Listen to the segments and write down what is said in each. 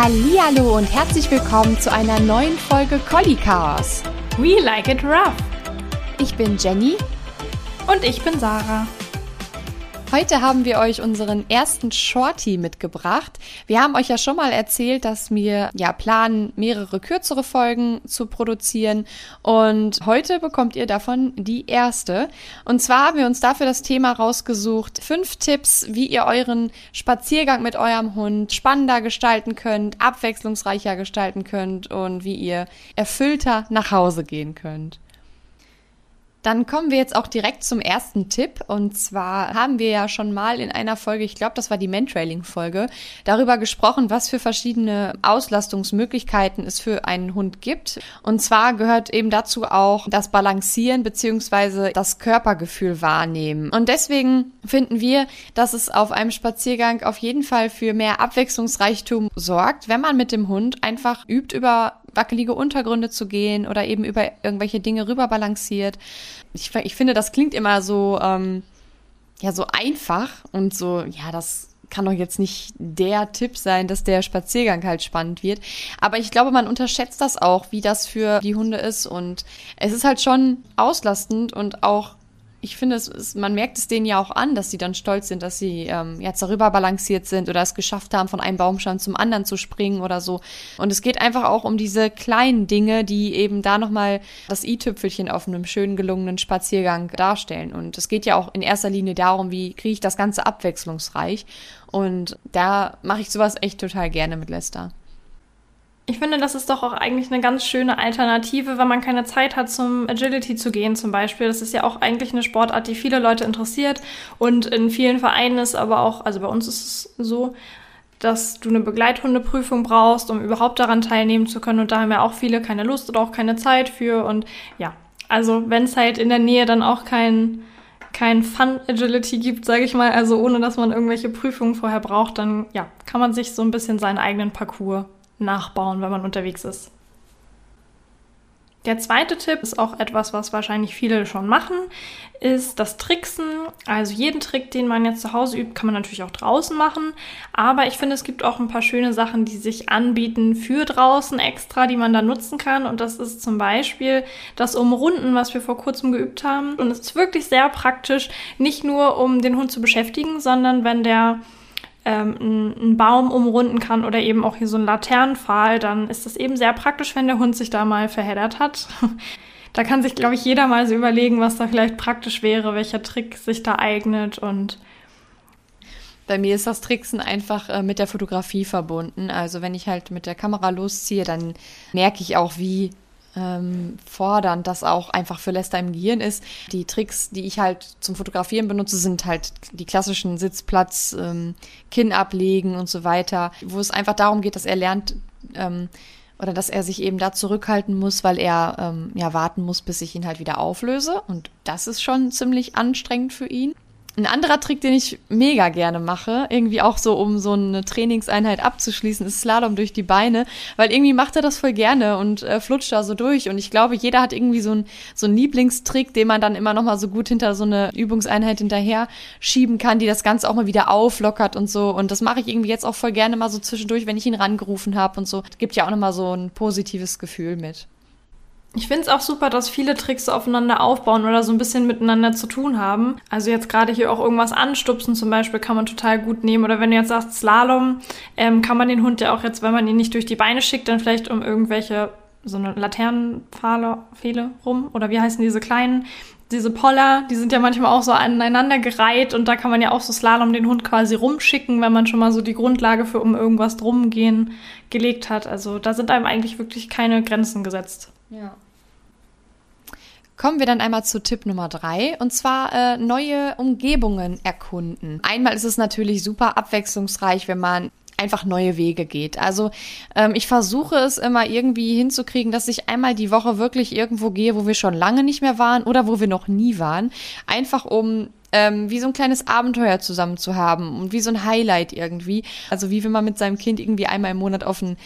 Hallo und herzlich willkommen zu einer neuen Folge Collie Chaos. We like it rough. Ich bin Jenny und ich bin Sarah. Heute haben wir euch unseren ersten Shorty mitgebracht. Wir haben euch ja schon mal erzählt, dass wir ja planen, mehrere kürzere Folgen zu produzieren. Und heute bekommt ihr davon die erste. Und zwar haben wir uns dafür das Thema rausgesucht. Fünf Tipps, wie ihr euren Spaziergang mit eurem Hund spannender gestalten könnt, abwechslungsreicher gestalten könnt und wie ihr erfüllter nach Hause gehen könnt. Dann kommen wir jetzt auch direkt zum ersten Tipp. Und zwar haben wir ja schon mal in einer Folge, ich glaube, das war die Mentrailing-Folge, darüber gesprochen, was für verschiedene Auslastungsmöglichkeiten es für einen Hund gibt. Und zwar gehört eben dazu auch das Balancieren beziehungsweise das Körpergefühl wahrnehmen. Und deswegen finden wir, dass es auf einem Spaziergang auf jeden Fall für mehr Abwechslungsreichtum sorgt, wenn man mit dem Hund einfach übt, über wackelige Untergründe zu gehen oder eben über irgendwelche Dinge rüber balanciert. Ich, ich finde, das klingt immer so, ähm, ja, so einfach und so, ja, das kann doch jetzt nicht der Tipp sein, dass der Spaziergang halt spannend wird. Aber ich glaube, man unterschätzt das auch, wie das für die Hunde ist. Und es ist halt schon auslastend und auch ich finde, es, es, man merkt es denen ja auch an, dass sie dann stolz sind, dass sie ähm, jetzt darüber balanciert sind oder es geschafft haben, von einem Baumstamm zum anderen zu springen oder so. Und es geht einfach auch um diese kleinen Dinge, die eben da nochmal das i-Tüpfelchen auf einem schönen gelungenen Spaziergang darstellen. Und es geht ja auch in erster Linie darum, wie kriege ich das Ganze abwechslungsreich. Und da mache ich sowas echt total gerne mit Lester. Ich finde, das ist doch auch eigentlich eine ganz schöne Alternative, wenn man keine Zeit hat, zum Agility zu gehen zum Beispiel. Das ist ja auch eigentlich eine Sportart, die viele Leute interessiert. Und in vielen Vereinen ist aber auch, also bei uns ist es so, dass du eine Begleithundeprüfung brauchst, um überhaupt daran teilnehmen zu können. Und da haben ja auch viele keine Lust oder auch keine Zeit für. Und ja, also wenn es halt in der Nähe dann auch kein, kein Fun Agility gibt, sage ich mal, also ohne dass man irgendwelche Prüfungen vorher braucht, dann ja, kann man sich so ein bisschen seinen eigenen Parcours nachbauen, wenn man unterwegs ist. Der zweite Tipp ist auch etwas, was wahrscheinlich viele schon machen, ist das Tricksen. Also jeden Trick, den man jetzt zu Hause übt, kann man natürlich auch draußen machen. Aber ich finde, es gibt auch ein paar schöne Sachen, die sich anbieten für draußen extra, die man da nutzen kann. Und das ist zum Beispiel das Umrunden, was wir vor kurzem geübt haben. Und es ist wirklich sehr praktisch, nicht nur um den Hund zu beschäftigen, sondern wenn der ähm, einen Baum umrunden kann oder eben auch hier so ein Laternenpfahl, dann ist das eben sehr praktisch, wenn der Hund sich da mal verheddert hat. da kann sich, glaube ich, jeder mal so überlegen, was da vielleicht praktisch wäre, welcher Trick sich da eignet und bei mir ist das Tricksen einfach äh, mit der Fotografie verbunden. Also wenn ich halt mit der Kamera losziehe, dann merke ich auch, wie ähm, fordernd das auch einfach für Lester im Gehirn ist. Die Tricks, die ich halt zum Fotografieren benutze, sind halt die klassischen Sitzplatz, ähm, Kinn ablegen und so weiter, wo es einfach darum geht, dass er lernt, ähm, oder dass er sich eben da zurückhalten muss, weil er ähm, ja warten muss, bis ich ihn halt wieder auflöse. Und das ist schon ziemlich anstrengend für ihn. Ein anderer Trick, den ich mega gerne mache, irgendwie auch so, um so eine Trainingseinheit abzuschließen, ist Slalom durch die Beine, weil irgendwie macht er das voll gerne und äh, flutscht da so durch. Und ich glaube, jeder hat irgendwie so, ein, so einen Lieblingstrick, den man dann immer noch mal so gut hinter so eine Übungseinheit hinterher schieben kann, die das Ganze auch mal wieder auflockert und so. Und das mache ich irgendwie jetzt auch voll gerne mal so zwischendurch, wenn ich ihn rangerufen habe und so. Gibt ja auch noch mal so ein positives Gefühl mit. Ich finde es auch super, dass viele Tricks aufeinander aufbauen oder so ein bisschen miteinander zu tun haben. Also jetzt gerade hier auch irgendwas anstupsen zum Beispiel kann man total gut nehmen. Oder wenn du jetzt sagst Slalom, ähm, kann man den Hund ja auch jetzt, wenn man ihn nicht durch die Beine schickt, dann vielleicht um irgendwelche so eine Laternenpfahle Pfähle rum oder wie heißen diese kleinen, diese Poller, die sind ja manchmal auch so aneinander gereiht und da kann man ja auch so Slalom den Hund quasi rumschicken, wenn man schon mal so die Grundlage für um irgendwas drum gehen gelegt hat. Also da sind einem eigentlich wirklich keine Grenzen gesetzt. Ja. Kommen wir dann einmal zu Tipp Nummer drei und zwar äh, neue Umgebungen erkunden. Einmal ist es natürlich super abwechslungsreich, wenn man einfach neue Wege geht. Also ähm, ich versuche es immer irgendwie hinzukriegen, dass ich einmal die Woche wirklich irgendwo gehe, wo wir schon lange nicht mehr waren oder wo wir noch nie waren. Einfach um ähm, wie so ein kleines Abenteuer zusammen zu haben und wie so ein Highlight irgendwie. Also wie wenn man mit seinem Kind irgendwie einmal im Monat auf ein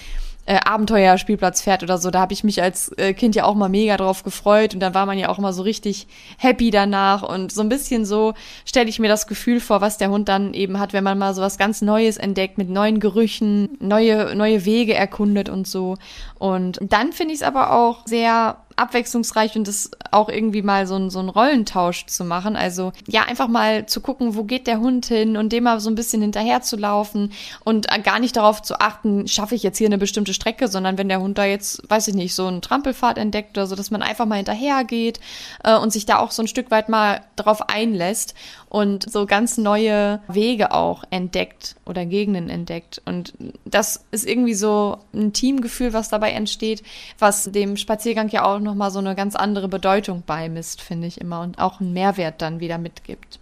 äh, Abenteuerspielplatz fährt oder so. Da habe ich mich als äh, Kind ja auch mal mega drauf gefreut und dann war man ja auch immer so richtig happy danach und so ein bisschen so stelle ich mir das Gefühl vor, was der Hund dann eben hat, wenn man mal so was ganz Neues entdeckt mit neuen Gerüchen, neue neue Wege erkundet und so. Und dann finde ich es aber auch sehr abwechslungsreich und das auch irgendwie mal so, ein, so ein Rollentausch zu machen. Also ja, einfach mal zu gucken, wo geht der Hund hin und dem mal so ein bisschen hinterher zu laufen und gar nicht darauf zu achten, schaffe ich jetzt hier eine bestimmte Strecke, sondern wenn der Hund da jetzt, weiß ich nicht, so einen Trampelpfad entdeckt oder so, dass man einfach mal hinterher geht äh, und sich da auch so ein Stück weit mal drauf einlässt und so ganz neue Wege auch entdeckt oder Gegenden entdeckt. Und das ist irgendwie so ein Teamgefühl, was dabei entsteht, was dem Spaziergang ja auch nochmal so eine ganz andere Bedeutung beimisst, finde ich immer, und auch einen Mehrwert dann wieder mitgibt.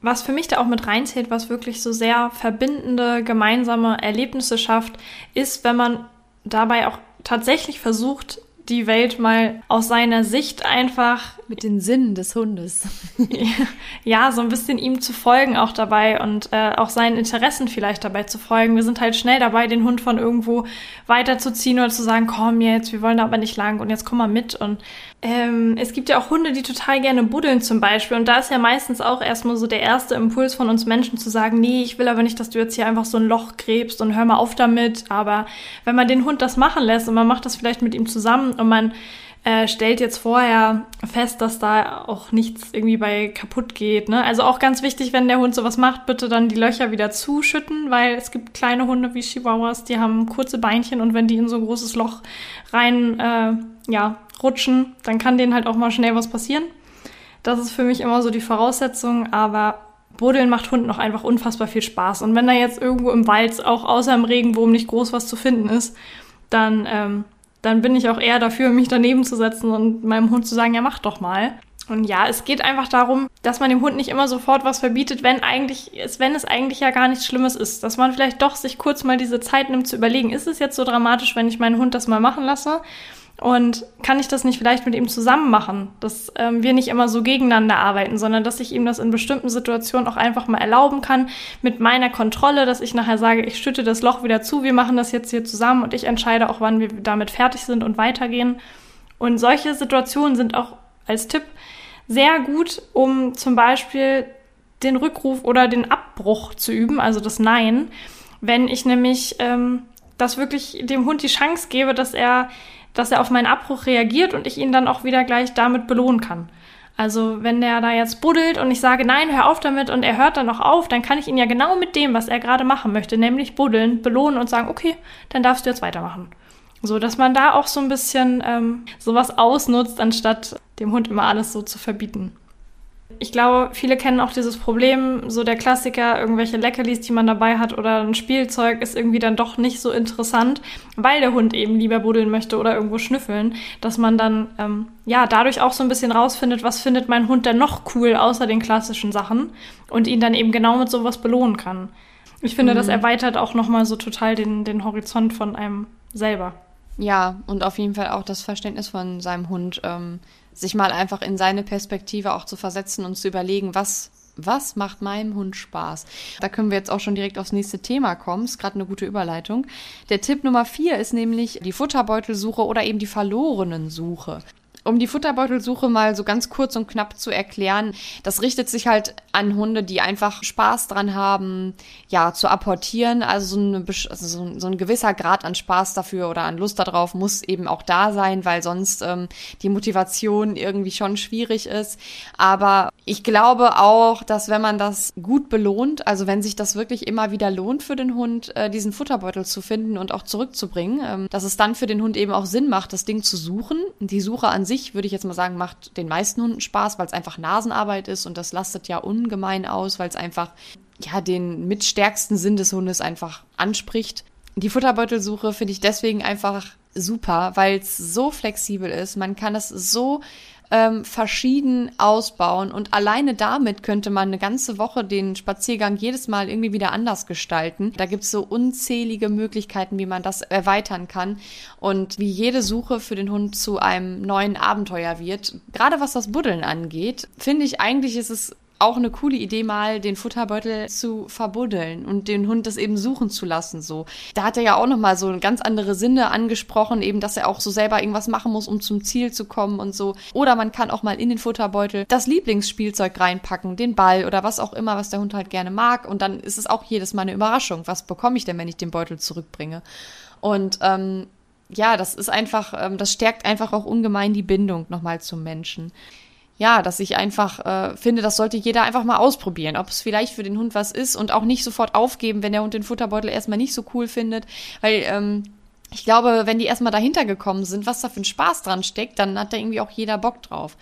Was für mich da auch mit reinzählt, was wirklich so sehr verbindende gemeinsame Erlebnisse schafft, ist, wenn man dabei auch tatsächlich versucht, die Welt mal aus seiner Sicht einfach. Mit den Sinnen des Hundes. ja, so ein bisschen ihm zu folgen auch dabei und äh, auch seinen Interessen vielleicht dabei zu folgen. Wir sind halt schnell dabei, den Hund von irgendwo weiterzuziehen oder zu sagen, komm jetzt, wir wollen da aber nicht lang und jetzt komm mal mit. Und ähm, es gibt ja auch Hunde, die total gerne buddeln zum Beispiel. Und da ist ja meistens auch erstmal so der erste Impuls von uns Menschen zu sagen, nee, ich will aber nicht, dass du jetzt hier einfach so ein Loch gräbst und hör mal auf damit. Aber wenn man den Hund das machen lässt und man macht das vielleicht mit ihm zusammen und man äh, stellt jetzt vorher fest, dass da auch nichts irgendwie bei kaputt geht. Ne? Also auch ganz wichtig, wenn der Hund sowas macht, bitte dann die Löcher wieder zuschütten, weil es gibt kleine Hunde wie Chihuahuas, die haben kurze Beinchen und wenn die in so ein großes Loch rein äh, ja, rutschen, dann kann denen halt auch mal schnell was passieren. Das ist für mich immer so die Voraussetzung, aber Buddeln macht Hunden auch einfach unfassbar viel Spaß. Und wenn da jetzt irgendwo im Wald auch außer im Regenwurm nicht groß was zu finden ist, dann ähm, dann bin ich auch eher dafür, mich daneben zu setzen und meinem Hund zu sagen, ja, mach doch mal. Und ja, es geht einfach darum, dass man dem Hund nicht immer sofort was verbietet, wenn eigentlich, wenn es eigentlich ja gar nichts Schlimmes ist. Dass man vielleicht doch sich kurz mal diese Zeit nimmt zu überlegen, ist es jetzt so dramatisch, wenn ich meinen Hund das mal machen lasse? Und kann ich das nicht vielleicht mit ihm zusammen machen, dass ähm, wir nicht immer so gegeneinander arbeiten, sondern dass ich ihm das in bestimmten Situationen auch einfach mal erlauben kann, mit meiner Kontrolle, dass ich nachher sage, ich schütte das Loch wieder zu, wir machen das jetzt hier zusammen und ich entscheide auch, wann wir damit fertig sind und weitergehen. Und solche Situationen sind auch als Tipp sehr gut, um zum Beispiel den Rückruf oder den Abbruch zu üben, also das Nein. Wenn ich nämlich ähm, das wirklich dem Hund die Chance gebe, dass er dass er auf meinen Abbruch reagiert und ich ihn dann auch wieder gleich damit belohnen kann. Also wenn der da jetzt buddelt und ich sage, nein, hör auf damit und er hört dann noch auf, dann kann ich ihn ja genau mit dem, was er gerade machen möchte, nämlich buddeln, belohnen und sagen, okay, dann darfst du jetzt weitermachen. So, dass man da auch so ein bisschen ähm, sowas ausnutzt, anstatt dem Hund immer alles so zu verbieten. Ich glaube, viele kennen auch dieses Problem, so der Klassiker, irgendwelche Leckerlis, die man dabei hat oder ein Spielzeug ist irgendwie dann doch nicht so interessant, weil der Hund eben lieber buddeln möchte oder irgendwo schnüffeln, dass man dann ähm, ja dadurch auch so ein bisschen rausfindet, was findet mein Hund denn noch cool außer den klassischen Sachen und ihn dann eben genau mit sowas belohnen kann. Ich finde, mhm. das erweitert auch nochmal so total den, den Horizont von einem selber. Ja, und auf jeden Fall auch das Verständnis von seinem Hund. Ähm sich mal einfach in seine Perspektive auch zu versetzen und zu überlegen, was was macht meinem Hund Spaß? Da können wir jetzt auch schon direkt aufs nächste Thema kommen. Ist gerade eine gute Überleitung. Der Tipp Nummer vier ist nämlich die Futterbeutelsuche oder eben die verlorenen Suche. Um die Futterbeutelsuche mal so ganz kurz und knapp zu erklären, das richtet sich halt an Hunde, die einfach Spaß dran haben, ja, zu apportieren. Also so, eine, also so, ein gewisser Grad an Spaß dafür oder an Lust darauf muss eben auch da sein, weil sonst ähm, die Motivation irgendwie schon schwierig ist. Aber ich glaube auch, dass wenn man das gut belohnt, also wenn sich das wirklich immer wieder lohnt für den Hund, äh, diesen Futterbeutel zu finden und auch zurückzubringen, ähm, dass es dann für den Hund eben auch Sinn macht, das Ding zu suchen. Die Suche an sich, würde ich jetzt mal sagen, macht den meisten Hunden Spaß, weil es einfach Nasenarbeit ist und das lastet ja ungemein aus, weil es einfach ja den mitstärksten Sinn des Hundes einfach anspricht. Die Futterbeutelsuche finde ich deswegen einfach super, weil es so flexibel ist. Man kann es so ähm, verschieden ausbauen. Und alleine damit könnte man eine ganze Woche den Spaziergang jedes Mal irgendwie wieder anders gestalten. Da gibt es so unzählige Möglichkeiten, wie man das erweitern kann und wie jede Suche für den Hund zu einem neuen Abenteuer wird. Gerade was das Buddeln angeht, finde ich eigentlich ist es auch eine coole Idee, mal den Futterbeutel zu verbuddeln und den Hund das eben suchen zu lassen. So, da hat er ja auch noch mal so ganz andere Sinne angesprochen, eben, dass er auch so selber irgendwas machen muss, um zum Ziel zu kommen und so. Oder man kann auch mal in den Futterbeutel das Lieblingsspielzeug reinpacken, den Ball oder was auch immer, was der Hund halt gerne mag. Und dann ist es auch jedes Mal eine Überraschung. Was bekomme ich denn, wenn ich den Beutel zurückbringe? Und ähm, ja, das ist einfach, ähm, das stärkt einfach auch ungemein die Bindung nochmal zum Menschen. Ja, dass ich einfach äh, finde, das sollte jeder einfach mal ausprobieren, ob es vielleicht für den Hund was ist und auch nicht sofort aufgeben, wenn der Hund den Futterbeutel erstmal nicht so cool findet, weil ähm, ich glaube, wenn die erstmal dahinter gekommen sind, was da für ein Spaß dran steckt, dann hat da irgendwie auch jeder Bock drauf.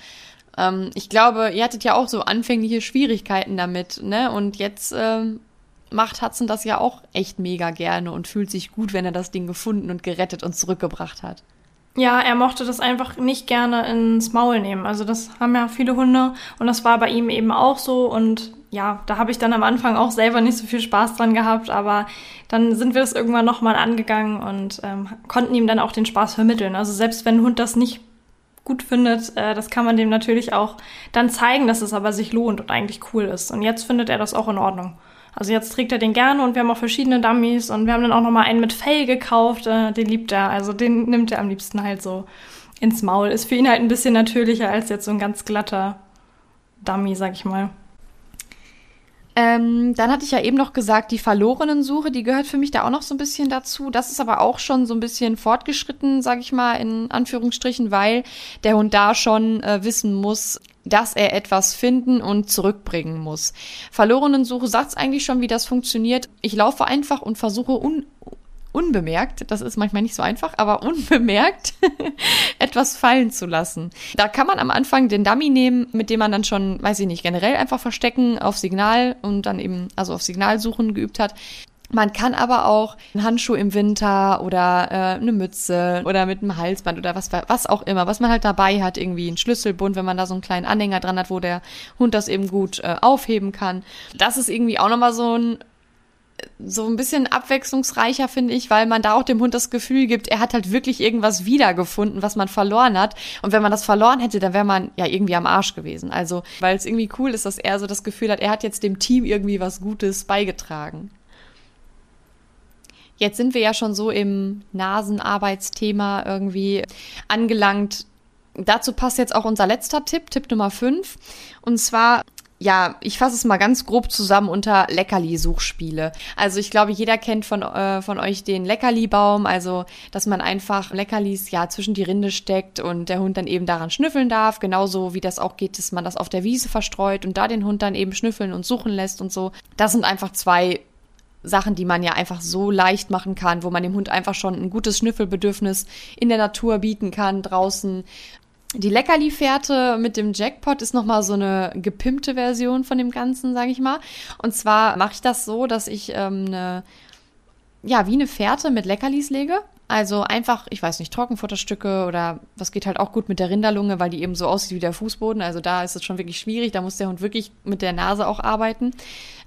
Ähm, ich glaube, ihr hattet ja auch so anfängliche Schwierigkeiten damit, ne? Und jetzt ähm, macht Hudson das ja auch echt mega gerne und fühlt sich gut, wenn er das Ding gefunden und gerettet und zurückgebracht hat. Ja, er mochte das einfach nicht gerne ins Maul nehmen. Also das haben ja viele Hunde und das war bei ihm eben auch so und ja, da habe ich dann am Anfang auch selber nicht so viel Spaß dran gehabt, aber dann sind wir das irgendwann nochmal angegangen und ähm, konnten ihm dann auch den Spaß vermitteln. Also selbst wenn ein Hund das nicht gut findet, äh, das kann man dem natürlich auch dann zeigen, dass es aber sich lohnt und eigentlich cool ist. Und jetzt findet er das auch in Ordnung. Also jetzt trägt er den gerne und wir haben auch verschiedene Dummies und wir haben dann auch nochmal einen mit Fell gekauft, äh, den liebt er. Also den nimmt er am liebsten halt so ins Maul. Ist für ihn halt ein bisschen natürlicher als jetzt so ein ganz glatter Dummy, sag ich mal. Ähm, dann hatte ich ja eben noch gesagt, die verlorenen Suche, die gehört für mich da auch noch so ein bisschen dazu. Das ist aber auch schon so ein bisschen fortgeschritten, sag ich mal, in Anführungsstrichen, weil der Hund da schon äh, wissen muss, dass er etwas finden und zurückbringen muss. Verlorenen Suche sagt eigentlich schon, wie das funktioniert. Ich laufe einfach und versuche un unbemerkt, das ist manchmal nicht so einfach, aber unbemerkt etwas fallen zu lassen. Da kann man am Anfang den Dummy nehmen, mit dem man dann schon, weiß ich nicht, generell einfach verstecken auf Signal und dann eben, also auf Signalsuchen geübt hat. Man kann aber auch einen Handschuh im Winter oder äh, eine Mütze oder mit einem Halsband oder was, was auch immer, was man halt dabei hat, irgendwie ein Schlüsselbund, wenn man da so einen kleinen Anhänger dran hat, wo der Hund das eben gut äh, aufheben kann. Das ist irgendwie auch nochmal so ein so ein bisschen abwechslungsreicher, finde ich, weil man da auch dem Hund das Gefühl gibt, er hat halt wirklich irgendwas wiedergefunden, was man verloren hat. Und wenn man das verloren hätte, dann wäre man ja irgendwie am Arsch gewesen. Also, weil es irgendwie cool ist, dass er so das Gefühl hat, er hat jetzt dem Team irgendwie was Gutes beigetragen. Jetzt sind wir ja schon so im Nasenarbeitsthema irgendwie angelangt. Dazu passt jetzt auch unser letzter Tipp, Tipp Nummer 5. Und zwar ja, ich fasse es mal ganz grob zusammen unter Leckerli-Suchspiele. Also ich glaube, jeder kennt von, äh, von euch den Leckerli-Baum, also dass man einfach Leckerlis ja zwischen die Rinde steckt und der Hund dann eben daran schnüffeln darf. Genauso wie das auch geht, dass man das auf der Wiese verstreut und da den Hund dann eben schnüffeln und suchen lässt und so. Das sind einfach zwei Sachen, die man ja einfach so leicht machen kann, wo man dem Hund einfach schon ein gutes Schnüffelbedürfnis in der Natur bieten kann, draußen die Leckerli-Fährte mit dem Jackpot ist nochmal so eine gepimpte Version von dem Ganzen, sage ich mal. Und zwar mache ich das so, dass ich ähm, eine, ja, wie eine Fährte mit Leckerlis lege. Also einfach, ich weiß nicht, Trockenfutterstücke oder was geht halt auch gut mit der Rinderlunge, weil die eben so aussieht wie der Fußboden. Also da ist es schon wirklich schwierig. Da muss der Hund wirklich mit der Nase auch arbeiten.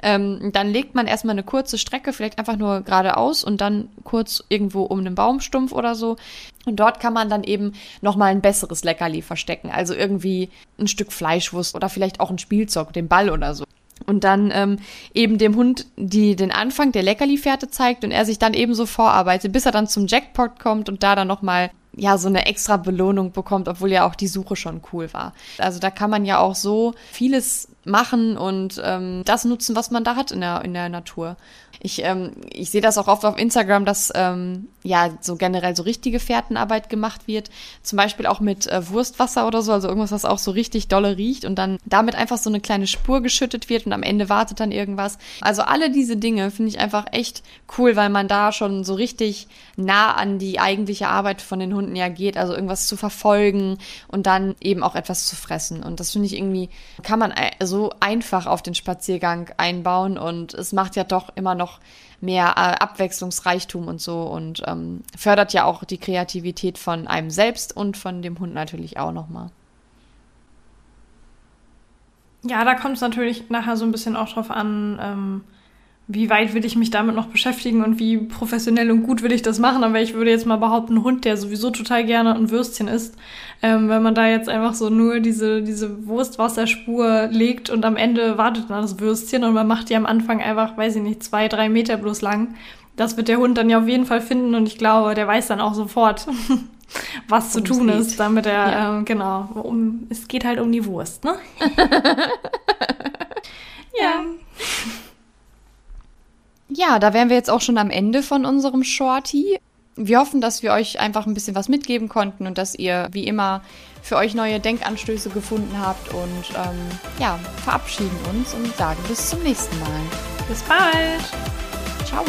Ähm, dann legt man erstmal eine kurze Strecke, vielleicht einfach nur geradeaus und dann kurz irgendwo um einen Baumstumpf oder so. Und dort kann man dann eben nochmal ein besseres Leckerli verstecken. Also irgendwie ein Stück Fleischwurst oder vielleicht auch ein Spielzeug, den Ball oder so und dann ähm, eben dem Hund die den Anfang der Leckerli-Fährte zeigt und er sich dann eben so vorarbeitet, bis er dann zum Jackpot kommt und da dann nochmal ja so eine extra Belohnung bekommt, obwohl ja auch die Suche schon cool war. Also da kann man ja auch so vieles machen und ähm, das nutzen, was man da hat in der, in der Natur. Ich, ähm, ich sehe das auch oft auf Instagram, dass ähm, ja so generell so richtige Fährtenarbeit gemacht wird. Zum Beispiel auch mit äh, Wurstwasser oder so, also irgendwas, was auch so richtig dolle riecht und dann damit einfach so eine kleine Spur geschüttet wird und am Ende wartet dann irgendwas. Also alle diese Dinge finde ich einfach echt cool, weil man da schon so richtig nah an die eigentliche Arbeit von den Hunden ja geht, also irgendwas zu verfolgen und dann eben auch etwas zu fressen. Und das finde ich irgendwie, kann man äh, so einfach auf den Spaziergang einbauen und es macht ja doch immer noch mehr äh, Abwechslungsreichtum und so und ähm, fördert ja auch die Kreativität von einem selbst und von dem Hund natürlich auch nochmal. Ja, da kommt es natürlich nachher so ein bisschen auch drauf an, ähm, wie weit will ich mich damit noch beschäftigen und wie professionell und gut will ich das machen. Aber ich würde jetzt mal behaupten, ein Hund, der sowieso total gerne ein Würstchen isst, ähm, wenn man da jetzt einfach so nur diese, diese Wurstwasserspur legt und am Ende wartet dann das Würstchen und man macht die am Anfang einfach, weiß ich nicht, zwei, drei Meter bloß lang. Das wird der Hund dann ja auf jeden Fall finden und ich glaube, der weiß dann auch sofort, was zu tun ist, damit er, ja. ähm, genau, um, es geht halt um die Wurst, ne? ja. Ja, da wären wir jetzt auch schon am Ende von unserem Shorty. Wir hoffen, dass wir euch einfach ein bisschen was mitgeben konnten und dass ihr wie immer für euch neue Denkanstöße gefunden habt und ähm, ja, verabschieden uns und sagen bis zum nächsten Mal. Bis bald. Ciao.